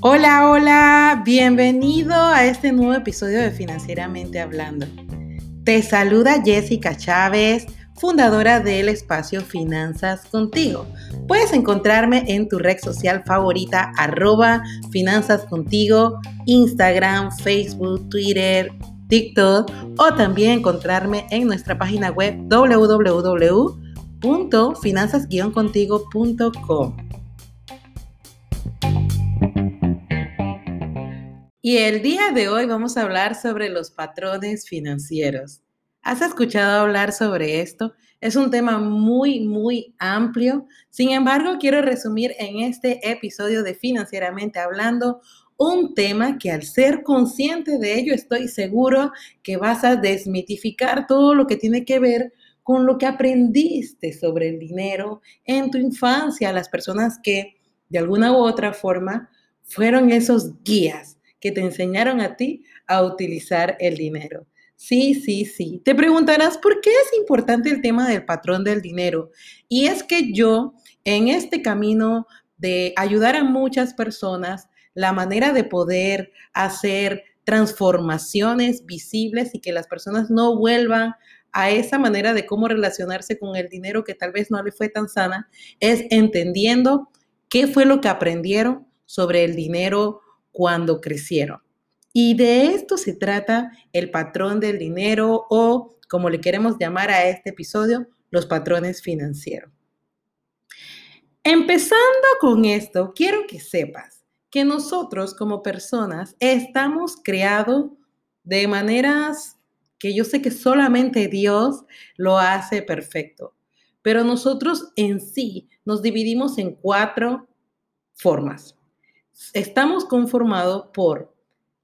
Hola, hola, bienvenido a este nuevo episodio de Financieramente Hablando. Te saluda Jessica Chávez, fundadora del espacio Finanzas Contigo. Puedes encontrarme en tu red social favorita, arroba Finanzas Contigo, Instagram, Facebook, Twitter, TikTok o también encontrarme en nuestra página web www.finanzas-contigo.com. Y el día de hoy vamos a hablar sobre los patrones financieros. ¿Has escuchado hablar sobre esto? Es un tema muy, muy amplio. Sin embargo, quiero resumir en este episodio de Financieramente Hablando un tema que al ser consciente de ello estoy seguro que vas a desmitificar todo lo que tiene que ver con lo que aprendiste sobre el dinero en tu infancia, las personas que de alguna u otra forma fueron esos guías que te enseñaron a ti a utilizar el dinero. Sí, sí, sí. Te preguntarás por qué es importante el tema del patrón del dinero. Y es que yo, en este camino de ayudar a muchas personas, la manera de poder hacer transformaciones visibles y que las personas no vuelvan a esa manera de cómo relacionarse con el dinero que tal vez no le fue tan sana, es entendiendo qué fue lo que aprendieron sobre el dinero cuando crecieron. Y de esto se trata el patrón del dinero o, como le queremos llamar a este episodio, los patrones financieros. Empezando con esto, quiero que sepas que nosotros como personas estamos creados de maneras que yo sé que solamente Dios lo hace perfecto. Pero nosotros en sí nos dividimos en cuatro formas estamos conformados por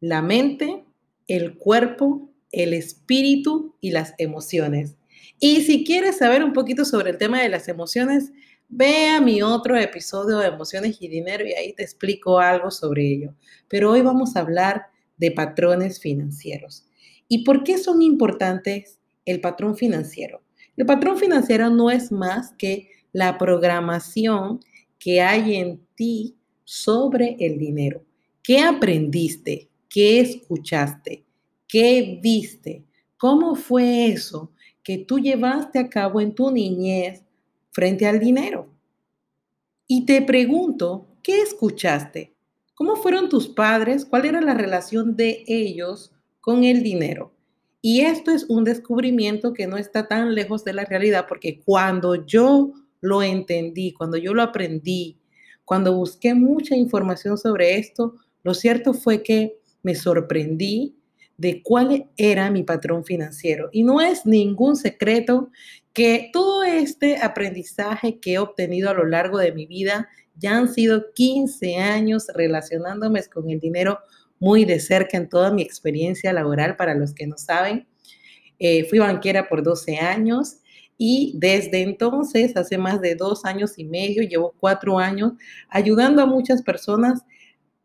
la mente, el cuerpo, el espíritu y las emociones. Y si quieres saber un poquito sobre el tema de las emociones, ve a mi otro episodio de emociones y dinero y ahí te explico algo sobre ello. Pero hoy vamos a hablar de patrones financieros. ¿Y por qué son importantes el patrón financiero? El patrón financiero no es más que la programación que hay en ti sobre el dinero. ¿Qué aprendiste? ¿Qué escuchaste? ¿Qué viste? ¿Cómo fue eso que tú llevaste a cabo en tu niñez frente al dinero? Y te pregunto, ¿qué escuchaste? ¿Cómo fueron tus padres? ¿Cuál era la relación de ellos con el dinero? Y esto es un descubrimiento que no está tan lejos de la realidad porque cuando yo lo entendí, cuando yo lo aprendí, cuando busqué mucha información sobre esto, lo cierto fue que me sorprendí de cuál era mi patrón financiero. Y no es ningún secreto que todo este aprendizaje que he obtenido a lo largo de mi vida ya han sido 15 años relacionándome con el dinero muy de cerca en toda mi experiencia laboral. Para los que no saben, eh, fui banquera por 12 años y desde entonces, hace más de dos años y medio, llevo cuatro años ayudando a muchas personas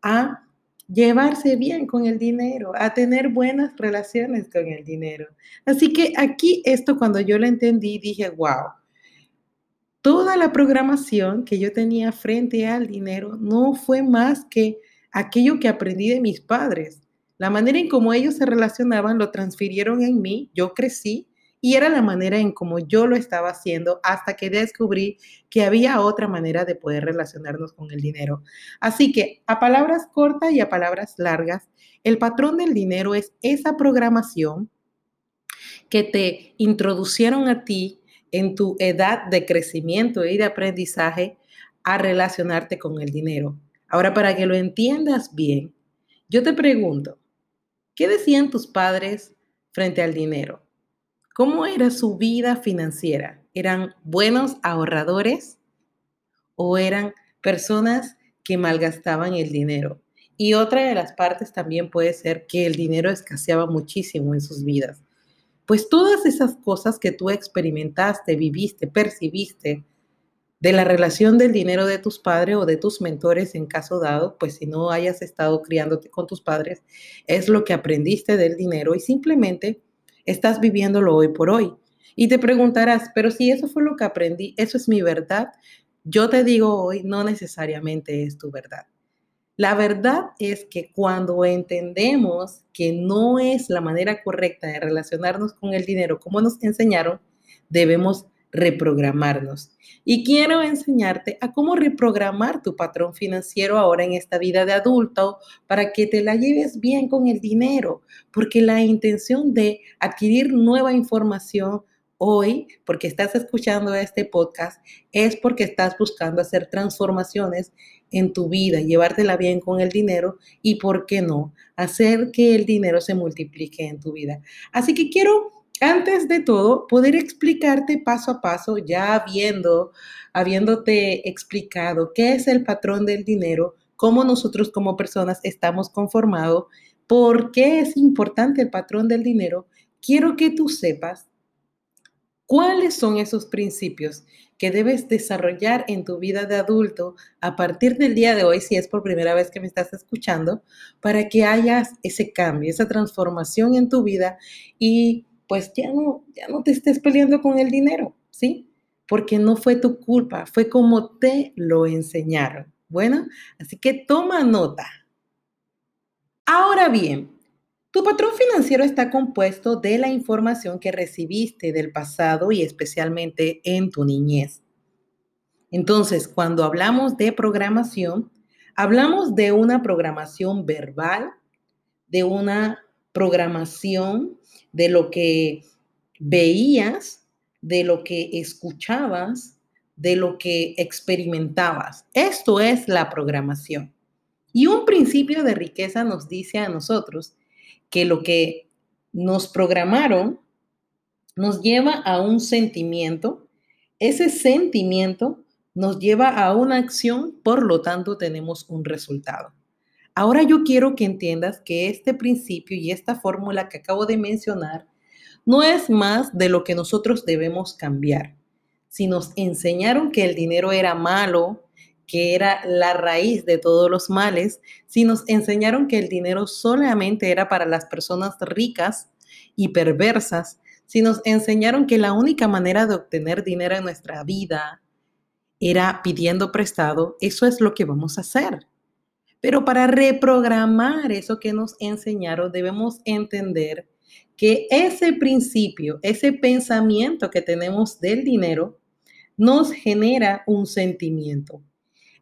a llevarse bien con el dinero, a tener buenas relaciones con el dinero. Así que aquí esto cuando yo lo entendí, dije, wow, toda la programación que yo tenía frente al dinero no fue más que aquello que aprendí de mis padres. La manera en cómo ellos se relacionaban lo transfirieron en mí, yo crecí y era la manera en como yo lo estaba haciendo hasta que descubrí que había otra manera de poder relacionarnos con el dinero. Así que a palabras cortas y a palabras largas, el patrón del dinero es esa programación que te introducieron a ti en tu edad de crecimiento y de aprendizaje a relacionarte con el dinero. Ahora, para que lo entiendas bien, yo te pregunto, ¿qué decían tus padres frente al dinero? ¿Cómo era su vida financiera? ¿Eran buenos ahorradores o eran personas que malgastaban el dinero? Y otra de las partes también puede ser que el dinero escaseaba muchísimo en sus vidas. Pues todas esas cosas que tú experimentaste, viviste, percibiste de la relación del dinero de tus padres o de tus mentores en caso dado, pues si no hayas estado criándote con tus padres, es lo que aprendiste del dinero y simplemente estás viviéndolo hoy por hoy. Y te preguntarás, pero si eso fue lo que aprendí, eso es mi verdad. Yo te digo hoy, no necesariamente es tu verdad. La verdad es que cuando entendemos que no es la manera correcta de relacionarnos con el dinero como nos enseñaron, debemos reprogramarnos. Y quiero enseñarte a cómo reprogramar tu patrón financiero ahora en esta vida de adulto para que te la lleves bien con el dinero, porque la intención de adquirir nueva información hoy, porque estás escuchando este podcast, es porque estás buscando hacer transformaciones en tu vida, llevártela bien con el dinero y, ¿por qué no?, hacer que el dinero se multiplique en tu vida. Así que quiero antes de todo, poder explicarte paso a paso, ya habiéndote explicado qué es el patrón del dinero, cómo nosotros como personas estamos conformados, por qué es importante el patrón del dinero, quiero que tú sepas cuáles son esos principios que debes desarrollar en tu vida de adulto a partir del día de hoy, si es por primera vez que me estás escuchando, para que hayas ese cambio, esa transformación en tu vida y pues ya no, ya no te estés peleando con el dinero, ¿sí? Porque no fue tu culpa, fue como te lo enseñaron. Bueno, así que toma nota. Ahora bien, tu patrón financiero está compuesto de la información que recibiste del pasado y especialmente en tu niñez. Entonces, cuando hablamos de programación, hablamos de una programación verbal, de una programación de lo que veías, de lo que escuchabas, de lo que experimentabas. Esto es la programación. Y un principio de riqueza nos dice a nosotros que lo que nos programaron nos lleva a un sentimiento, ese sentimiento nos lleva a una acción, por lo tanto tenemos un resultado. Ahora yo quiero que entiendas que este principio y esta fórmula que acabo de mencionar no es más de lo que nosotros debemos cambiar. Si nos enseñaron que el dinero era malo, que era la raíz de todos los males, si nos enseñaron que el dinero solamente era para las personas ricas y perversas, si nos enseñaron que la única manera de obtener dinero en nuestra vida era pidiendo prestado, eso es lo que vamos a hacer. Pero para reprogramar eso que nos enseñaron, debemos entender que ese principio, ese pensamiento que tenemos del dinero, nos genera un sentimiento.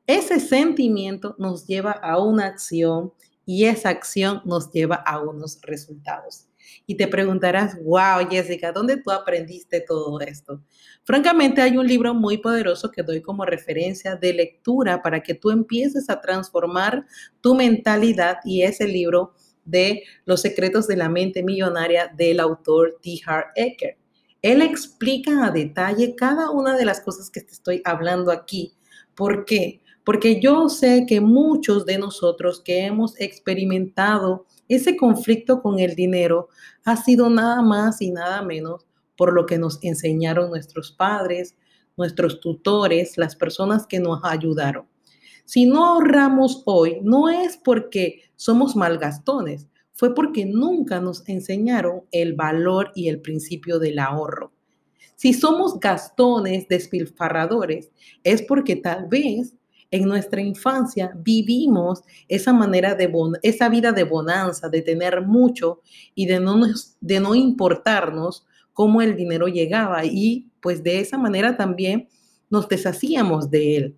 Ese sentimiento nos lleva a una acción y esa acción nos lleva a unos resultados. Y te preguntarás, wow, Jessica, ¿dónde tú aprendiste todo esto? Francamente, hay un libro muy poderoso que doy como referencia de lectura para que tú empieces a transformar tu mentalidad y es el libro de Los secretos de la mente millonaria del autor T. Hart Ecker. Él explica a detalle cada una de las cosas que te estoy hablando aquí. ¿Por qué? Porque yo sé que muchos de nosotros que hemos experimentado ese conflicto con el dinero ha sido nada más y nada menos por lo que nos enseñaron nuestros padres, nuestros tutores, las personas que nos ayudaron. Si no ahorramos hoy, no es porque somos malgastones, fue porque nunca nos enseñaron el valor y el principio del ahorro. Si somos gastones, despilfarradores, es porque tal vez en nuestra infancia vivimos esa manera de esa vida de bonanza, de tener mucho y de no, de no importarnos cómo el dinero llegaba y pues de esa manera también nos deshacíamos de él.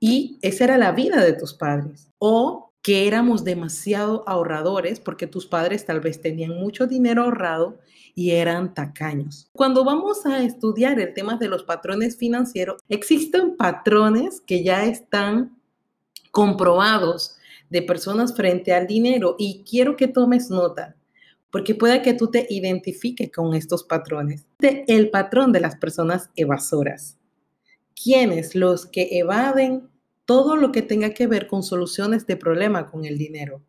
Y esa era la vida de tus padres. O que éramos demasiado ahorradores porque tus padres tal vez tenían mucho dinero ahorrado y eran tacaños. Cuando vamos a estudiar el tema de los patrones financieros, existen patrones que ya están comprobados de personas frente al dinero y quiero que tomes nota porque puede que tú te identifiques con estos patrones. El patrón de las personas evasoras. ¿Quiénes? Los que evaden todo lo que tenga que ver con soluciones de problema con el dinero.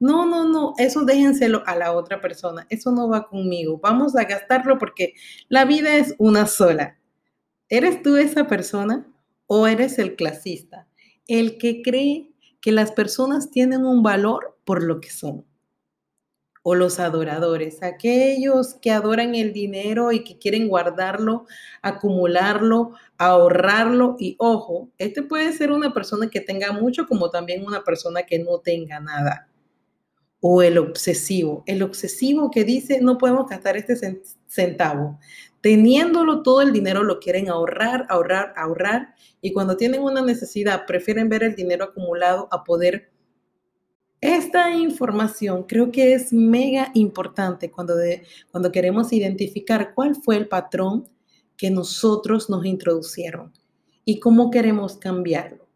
No, no, no, eso déjenselo a la otra persona, eso no va conmigo, vamos a gastarlo porque la vida es una sola. ¿Eres tú esa persona o eres el clasista? El que cree que las personas tienen un valor por lo que son. O los adoradores, aquellos que adoran el dinero y que quieren guardarlo, acumularlo, ahorrarlo y ojo, este puede ser una persona que tenga mucho como también una persona que no tenga nada. O el obsesivo, el obsesivo que dice no podemos gastar este centavo. Teniéndolo todo el dinero lo quieren ahorrar, ahorrar, ahorrar y cuando tienen una necesidad prefieren ver el dinero acumulado a poder esta información creo que es mega importante cuando, cuando queremos identificar cuál fue el patrón que nosotros nos introducieron y cómo queremos cambiarlo.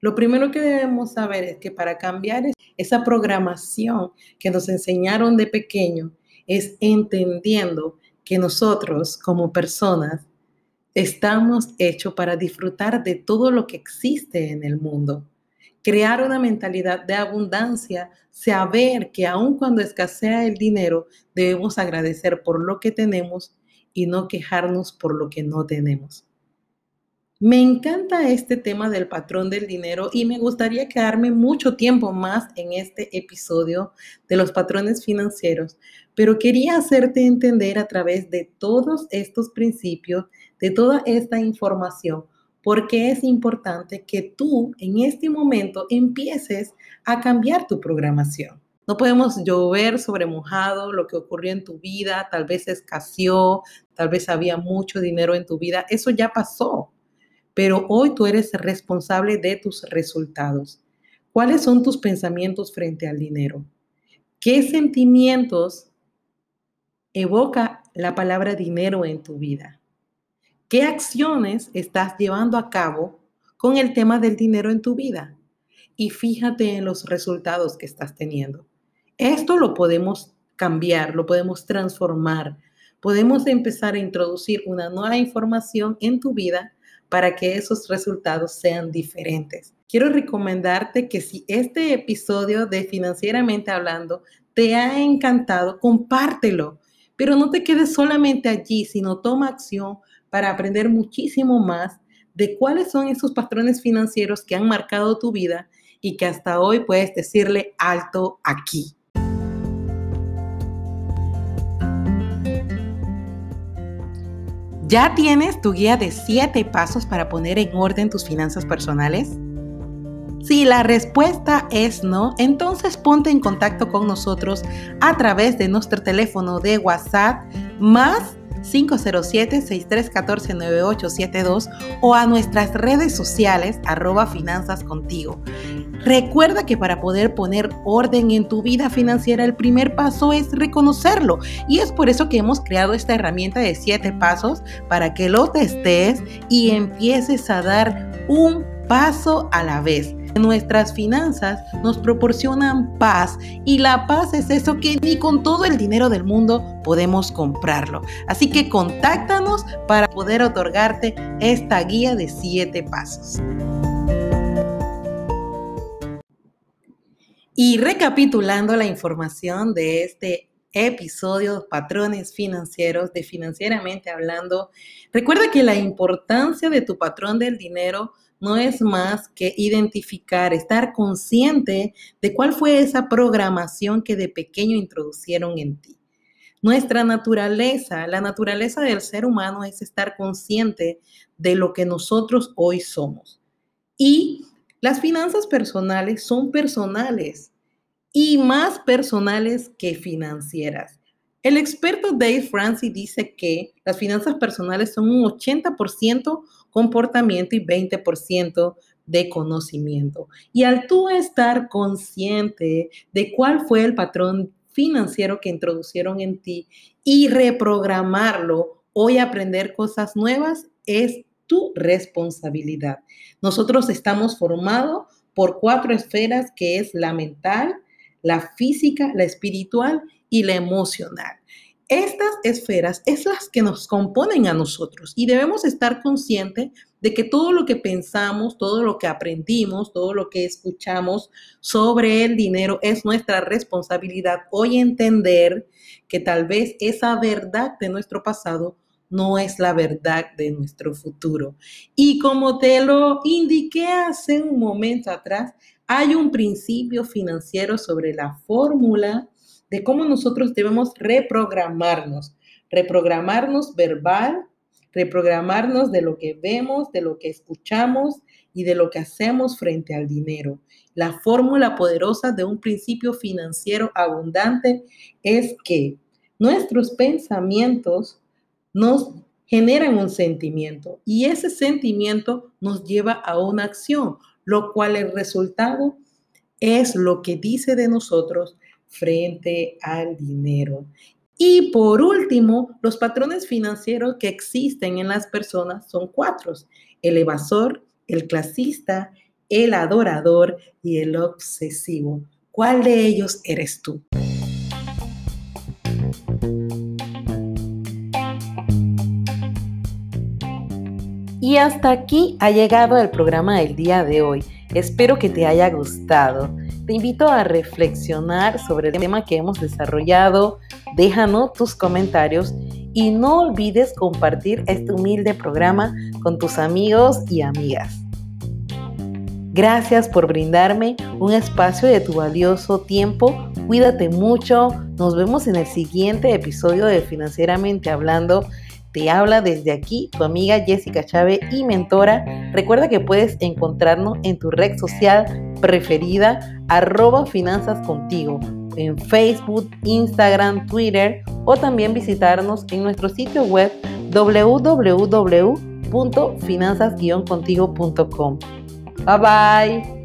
Lo primero que debemos saber es que para cambiar esa programación que nos enseñaron de pequeño es entendiendo que nosotros como personas estamos hechos para disfrutar de todo lo que existe en el mundo crear una mentalidad de abundancia, saber que aun cuando escasea el dinero, debemos agradecer por lo que tenemos y no quejarnos por lo que no tenemos. Me encanta este tema del patrón del dinero y me gustaría quedarme mucho tiempo más en este episodio de los patrones financieros, pero quería hacerte entender a través de todos estos principios, de toda esta información, porque es importante que tú en este momento empieces a cambiar tu programación. No podemos llover sobre mojado lo que ocurrió en tu vida, tal vez escaseó, tal vez había mucho dinero en tu vida, eso ya pasó. Pero hoy tú eres responsable de tus resultados. ¿Cuáles son tus pensamientos frente al dinero? ¿Qué sentimientos evoca la palabra dinero en tu vida? ¿Qué acciones estás llevando a cabo con el tema del dinero en tu vida? Y fíjate en los resultados que estás teniendo. Esto lo podemos cambiar, lo podemos transformar. Podemos empezar a introducir una nueva información en tu vida para que esos resultados sean diferentes. Quiero recomendarte que si este episodio de Financieramente Hablando te ha encantado, compártelo, pero no te quedes solamente allí, sino toma acción para aprender muchísimo más de cuáles son esos patrones financieros que han marcado tu vida y que hasta hoy puedes decirle alto aquí. ¿Ya tienes tu guía de 7 pasos para poner en orden tus finanzas personales? Si la respuesta es no, entonces ponte en contacto con nosotros a través de nuestro teléfono de WhatsApp más 507-6314-9872 o a nuestras redes sociales arroba finanzas contigo. Recuerda que para poder poner orden en tu vida financiera el primer paso es reconocerlo y es por eso que hemos creado esta herramienta de 7 pasos para que lo testes y empieces a dar un paso a la vez. Nuestras finanzas nos proporcionan paz y la paz es eso que ni con todo el dinero del mundo podemos comprarlo. Así que contáctanos para poder otorgarte esta guía de 7 pasos. Y recapitulando la información de este episodio Patrones Financieros de Financieramente Hablando, recuerda que la importancia de tu patrón del dinero no es más que identificar, estar consciente de cuál fue esa programación que de pequeño introducieron en ti. Nuestra naturaleza, la naturaleza del ser humano es estar consciente de lo que nosotros hoy somos. Y las finanzas personales son personales y más personales que financieras. El experto Dave Francis dice que las finanzas personales son un 80% comportamiento y 20% de conocimiento. Y al tú estar consciente de cuál fue el patrón financiero que introducieron en ti y reprogramarlo, hoy aprender cosas nuevas es tu responsabilidad. Nosotros estamos formados por cuatro esferas que es la mental, la física, la espiritual y la emocional. Estas esferas es las que nos componen a nosotros y debemos estar conscientes de que todo lo que pensamos, todo lo que aprendimos, todo lo que escuchamos sobre el dinero es nuestra responsabilidad hoy entender que tal vez esa verdad de nuestro pasado no es la verdad de nuestro futuro. Y como te lo indiqué hace un momento atrás, hay un principio financiero sobre la fórmula de cómo nosotros debemos reprogramarnos, reprogramarnos verbal, reprogramarnos de lo que vemos, de lo que escuchamos y de lo que hacemos frente al dinero. La fórmula poderosa de un principio financiero abundante es que nuestros pensamientos nos generan un sentimiento y ese sentimiento nos lleva a una acción, lo cual el resultado es lo que dice de nosotros frente al dinero. Y por último, los patrones financieros que existen en las personas son cuatro. El evasor, el clasista, el adorador y el obsesivo. ¿Cuál de ellos eres tú? Y hasta aquí ha llegado el programa del día de hoy. Espero que te haya gustado. Te invito a reflexionar sobre el tema que hemos desarrollado. Déjanos tus comentarios y no olvides compartir este humilde programa con tus amigos y amigas. Gracias por brindarme un espacio de tu valioso tiempo. Cuídate mucho. Nos vemos en el siguiente episodio de Financieramente Hablando. Te habla desde aquí tu amiga Jessica Chávez y mentora. Recuerda que puedes encontrarnos en tu red social preferida, arroba finanzas contigo, en Facebook, Instagram, Twitter o también visitarnos en nuestro sitio web www.finanzas-contigo.com. Bye bye.